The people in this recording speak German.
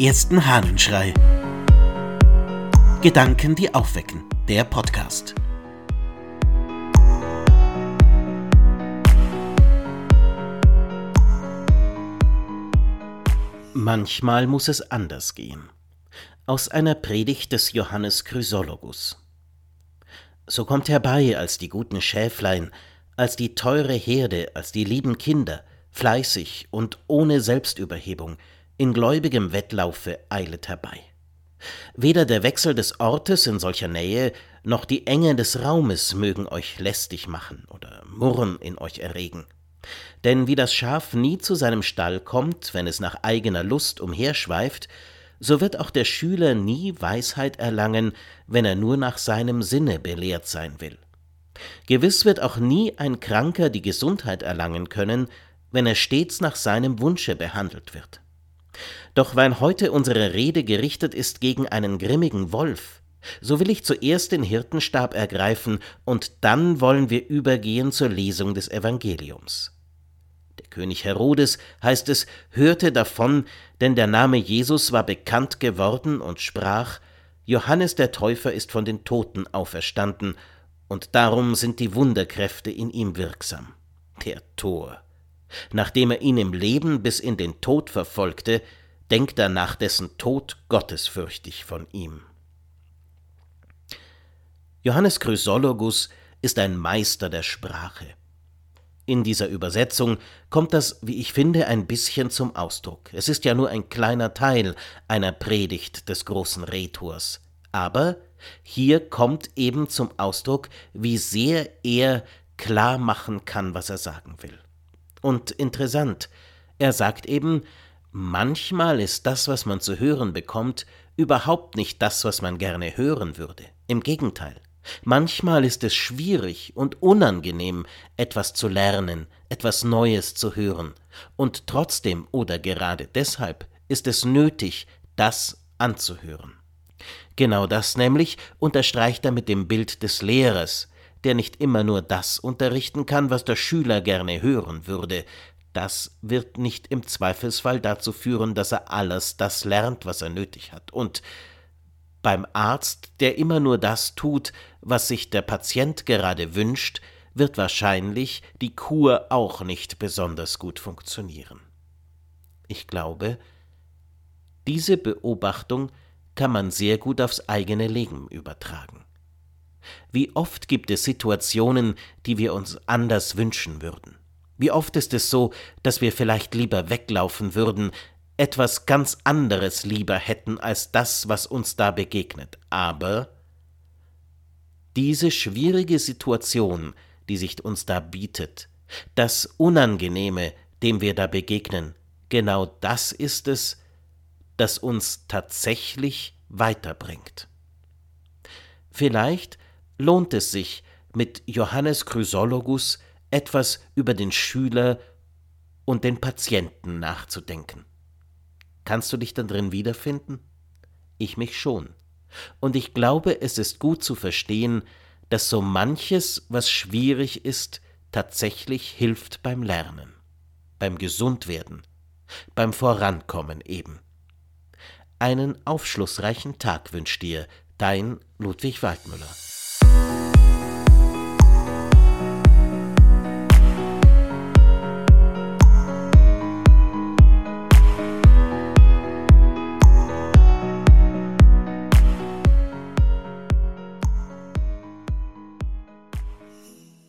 ersten Hahnenschrei. Gedanken, die aufwecken. Der Podcast. Manchmal muss es anders gehen. Aus einer Predigt des Johannes Chrysologus. So kommt herbei als die guten Schäflein, als die teure Herde, als die lieben Kinder, fleißig und ohne Selbstüberhebung, in gläubigem Wettlaufe eilet herbei. Weder der Wechsel des Ortes in solcher Nähe, noch die Enge des Raumes mögen euch lästig machen oder Murren in euch erregen. Denn wie das Schaf nie zu seinem Stall kommt, wenn es nach eigener Lust umherschweift, so wird auch der Schüler nie Weisheit erlangen, wenn er nur nach seinem Sinne belehrt sein will. Gewiss wird auch nie ein Kranker die Gesundheit erlangen können, wenn er stets nach seinem Wunsche behandelt wird. Doch weil heute unsere Rede gerichtet ist gegen einen grimmigen Wolf, so will ich zuerst den Hirtenstab ergreifen, und dann wollen wir übergehen zur Lesung des Evangeliums. Der König Herodes, heißt es, hörte davon, denn der Name Jesus war bekannt geworden und sprach, Johannes der Täufer ist von den Toten auferstanden, und darum sind die Wunderkräfte in ihm wirksam. Der Tor. Nachdem er ihn im Leben bis in den Tod verfolgte, denkt er nach dessen Tod gottesfürchtig von ihm. Johannes Chrysologus ist ein Meister der Sprache. In dieser Übersetzung kommt das, wie ich finde, ein bisschen zum Ausdruck. Es ist ja nur ein kleiner Teil einer Predigt des großen Rhetors. Aber hier kommt eben zum Ausdruck, wie sehr er klar machen kann, was er sagen will. Und interessant, er sagt eben, manchmal ist das, was man zu hören bekommt, überhaupt nicht das, was man gerne hören würde. Im Gegenteil. Manchmal ist es schwierig und unangenehm, etwas zu lernen, etwas Neues zu hören, und trotzdem oder gerade deshalb ist es nötig, das anzuhören. Genau das nämlich unterstreicht er mit dem Bild des Lehrers, der nicht immer nur das unterrichten kann, was der Schüler gerne hören würde. Das wird nicht im Zweifelsfall dazu führen, dass er alles das lernt, was er nötig hat. Und beim Arzt, der immer nur das tut, was sich der Patient gerade wünscht, wird wahrscheinlich die Kur auch nicht besonders gut funktionieren. Ich glaube, diese Beobachtung kann man sehr gut aufs eigene Leben übertragen. Wie oft gibt es Situationen, die wir uns anders wünschen würden? Wie oft ist es so, dass wir vielleicht lieber weglaufen würden, etwas ganz anderes lieber hätten als das, was uns da begegnet. Aber diese schwierige Situation, die sich uns da bietet, das Unangenehme, dem wir da begegnen, genau das ist es, das uns tatsächlich weiterbringt. Vielleicht lohnt es sich, mit Johannes Chrysologus etwas über den Schüler und den Patienten nachzudenken. Kannst du dich dann drin wiederfinden? Ich mich schon. Und ich glaube, es ist gut zu verstehen, dass so manches, was schwierig ist, tatsächlich hilft beim Lernen, beim Gesundwerden, beim Vorankommen eben. Einen aufschlussreichen Tag wünscht dir dein Ludwig Waldmüller.